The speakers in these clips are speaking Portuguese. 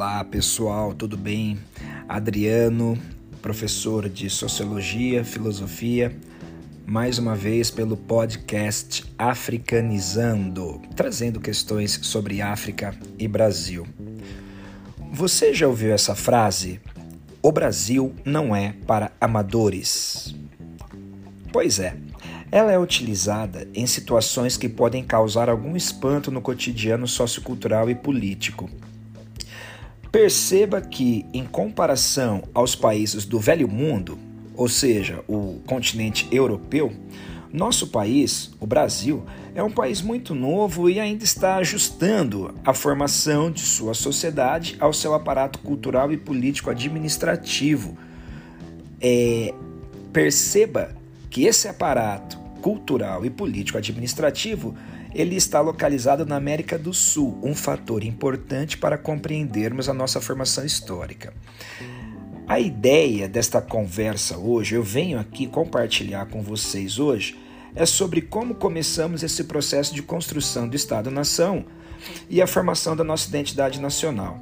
Olá pessoal, tudo bem? Adriano, professor de Sociologia, Filosofia, mais uma vez pelo podcast Africanizando, trazendo questões sobre África e Brasil. Você já ouviu essa frase? O Brasil não é para amadores. Pois é, ela é utilizada em situações que podem causar algum espanto no cotidiano sociocultural e político Perceba que, em comparação aos países do velho mundo, ou seja, o continente europeu, nosso país, o Brasil, é um país muito novo e ainda está ajustando a formação de sua sociedade ao seu aparato cultural e político administrativo. É, perceba que esse aparato cultural e político administrativo ele está localizado na América do Sul, um fator importante para compreendermos a nossa formação histórica. A ideia desta conversa hoje, eu venho aqui compartilhar com vocês hoje, é sobre como começamos esse processo de construção do Estado-nação e a formação da nossa identidade nacional.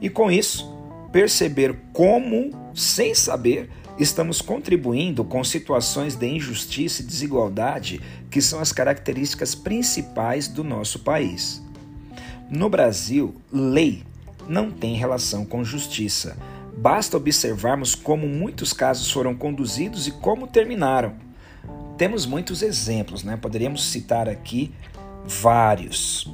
E com isso, perceber como, sem saber, estamos contribuindo com situações de injustiça e desigualdade que são as características principais do nosso país. No Brasil, lei não tem relação com justiça. Basta observarmos como muitos casos foram conduzidos e como terminaram. Temos muitos exemplos, né? Poderíamos citar aqui vários.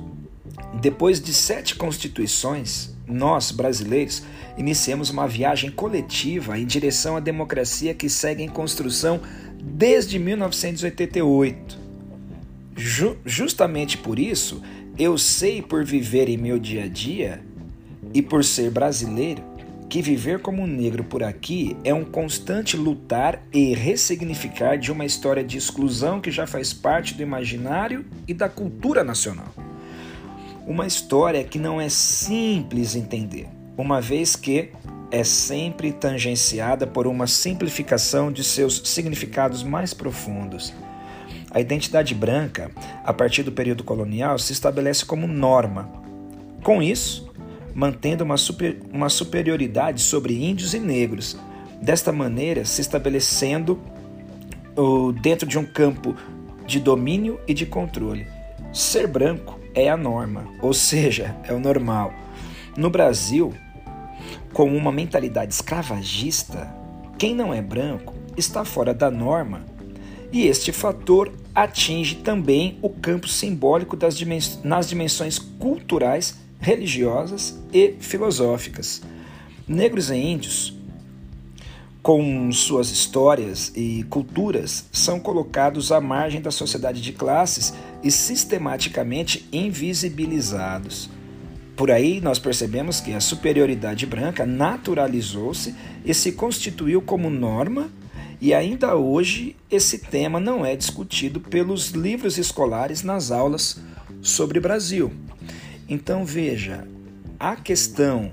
Depois de sete constituições, nós, brasileiros, iniciamos uma viagem coletiva em direção à democracia que segue em construção desde 1988. Ju justamente por isso, eu sei por viver em meu dia a dia e por ser brasileiro que viver como negro por aqui é um constante lutar e ressignificar de uma história de exclusão que já faz parte do imaginário e da cultura nacional. Uma história que não é simples entender uma vez que é sempre tangenciada por uma simplificação de seus significados mais profundos. A identidade branca, a partir do período colonial, se estabelece como norma. Com isso, mantendo uma, super, uma superioridade sobre índios e negros, desta maneira se estabelecendo dentro de um campo de domínio e de controle. Ser branco é a norma, ou seja, é o normal. No Brasil, com uma mentalidade escravagista, quem não é branco está fora da norma. E este fator atinge também o campo simbólico das dimens nas dimensões culturais, religiosas e filosóficas. Negros e índios, com suas histórias e culturas, são colocados à margem da sociedade de classes e sistematicamente invisibilizados. Por aí nós percebemos que a superioridade branca naturalizou-se e se constituiu como norma, e ainda hoje esse tema não é discutido pelos livros escolares nas aulas sobre Brasil. Então veja, a questão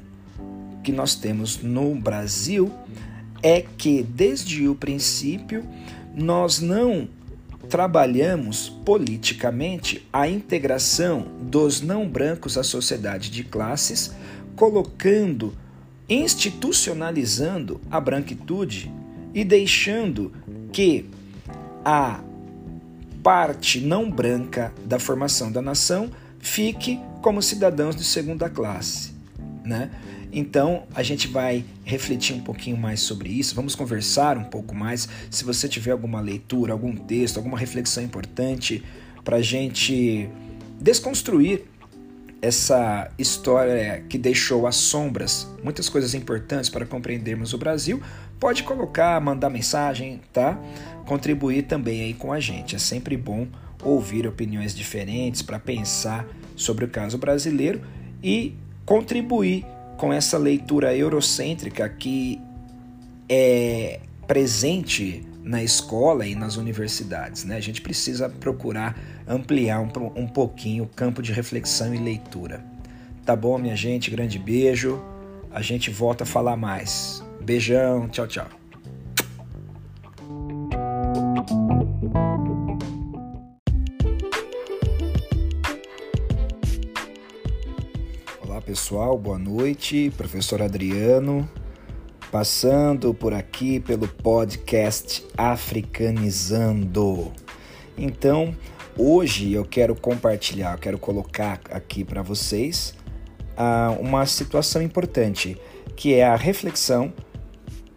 que nós temos no Brasil é que desde o princípio nós não trabalhamos politicamente a integração dos não brancos à sociedade de classes, colocando, institucionalizando a branquitude e deixando que a parte não branca da formação da nação fique como cidadãos de segunda classe, né? Então, a gente vai refletir um pouquinho mais sobre isso, vamos conversar um pouco mais. Se você tiver alguma leitura, algum texto, alguma reflexão importante para a gente desconstruir essa história que deixou as sombras, muitas coisas importantes para compreendermos o Brasil, pode colocar, mandar mensagem, tá? Contribuir também aí com a gente. É sempre bom ouvir opiniões diferentes para pensar sobre o caso brasileiro e contribuir com essa leitura eurocêntrica que é presente na escola e nas universidades. Né? A gente precisa procurar ampliar um, um pouquinho o campo de reflexão e leitura. Tá bom, minha gente? Grande beijo. A gente volta a falar mais. Beijão, tchau, tchau. Pessoal, boa noite, professor Adriano, passando por aqui pelo podcast Africanizando. Então, hoje eu quero compartilhar, eu quero colocar aqui para vocês uh, uma situação importante, que é a reflexão,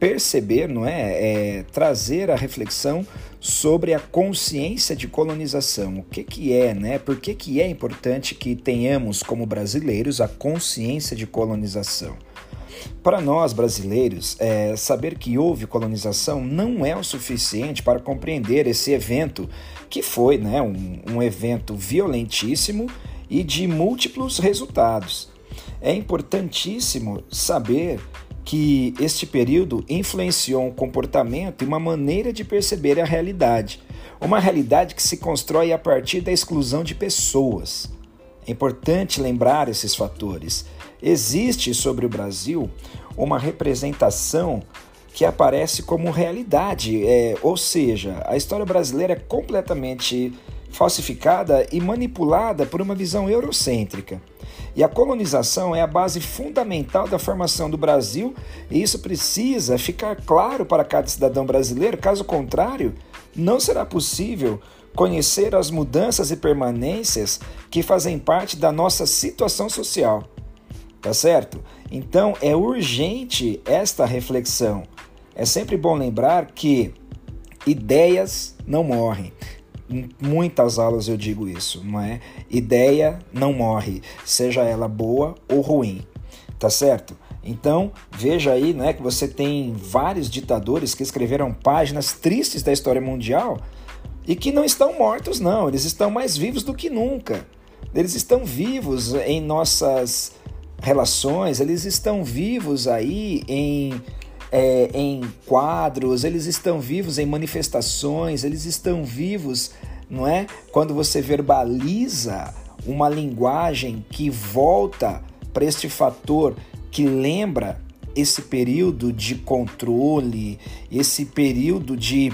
perceber, não é? é trazer a reflexão sobre a consciência de colonização. O que, que é, né? Por que, que é importante que tenhamos como brasileiros a consciência de colonização? Para nós brasileiros, é, saber que houve colonização não é o suficiente para compreender esse evento, que foi né, um, um evento violentíssimo e de múltiplos resultados. É importantíssimo saber que este período influenciou um comportamento e uma maneira de perceber a realidade, uma realidade que se constrói a partir da exclusão de pessoas. É importante lembrar esses fatores. Existe sobre o Brasil uma representação que aparece como realidade, é, ou seja, a história brasileira é completamente falsificada e manipulada por uma visão eurocêntrica. E a colonização é a base fundamental da formação do Brasil, e isso precisa ficar claro para cada cidadão brasileiro, caso contrário, não será possível conhecer as mudanças e permanências que fazem parte da nossa situação social. Tá certo? Então é urgente esta reflexão. É sempre bom lembrar que ideias não morrem. Em muitas aulas eu digo isso, não é? Ideia não morre, seja ela boa ou ruim, tá certo? Então, veja aí, né, que você tem vários ditadores que escreveram páginas tristes da história mundial e que não estão mortos, não, eles estão mais vivos do que nunca. Eles estão vivos em nossas relações, eles estão vivos aí em é, em quadros, eles estão vivos em manifestações, eles estão vivos, não é? Quando você verbaliza uma linguagem que volta para este fator que lembra esse período de controle, esse período de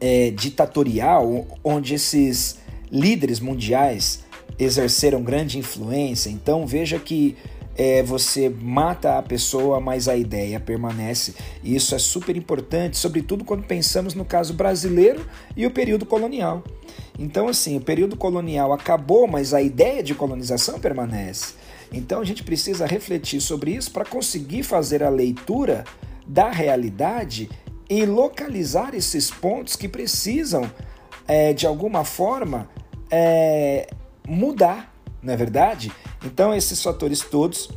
é, ditatorial, onde esses líderes mundiais exerceram grande influência. Então veja que é, você mata a pessoa, mas a ideia permanece. E isso é super importante, sobretudo quando pensamos no caso brasileiro e o período colonial. Então, assim, o período colonial acabou, mas a ideia de colonização permanece. Então, a gente precisa refletir sobre isso para conseguir fazer a leitura da realidade e localizar esses pontos que precisam, é, de alguma forma, é, mudar, não é verdade? Então, esses fatores todos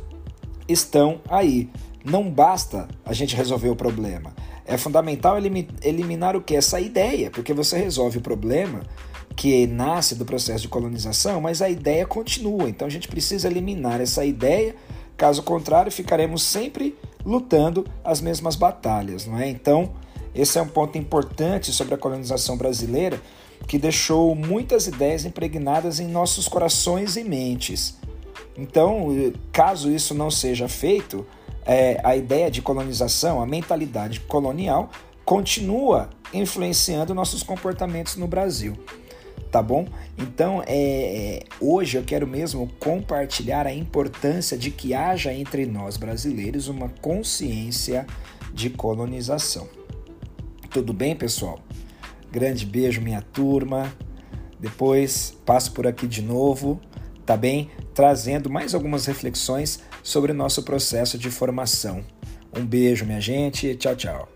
estão aí. Não basta a gente resolver o problema. É fundamental eliminar o que? Essa ideia, porque você resolve o problema que nasce do processo de colonização, mas a ideia continua. Então a gente precisa eliminar essa ideia, caso contrário, ficaremos sempre lutando as mesmas batalhas, não é? Então, esse é um ponto importante sobre a colonização brasileira que deixou muitas ideias impregnadas em nossos corações e mentes. Então, caso isso não seja feito, é, a ideia de colonização, a mentalidade colonial, continua influenciando nossos comportamentos no Brasil. Tá bom? Então, é, é, hoje eu quero mesmo compartilhar a importância de que haja entre nós brasileiros uma consciência de colonização. Tudo bem, pessoal? Grande beijo, minha turma. Depois passo por aqui de novo tá bem? Trazendo mais algumas reflexões sobre o nosso processo de formação. Um beijo, minha gente. Tchau, tchau.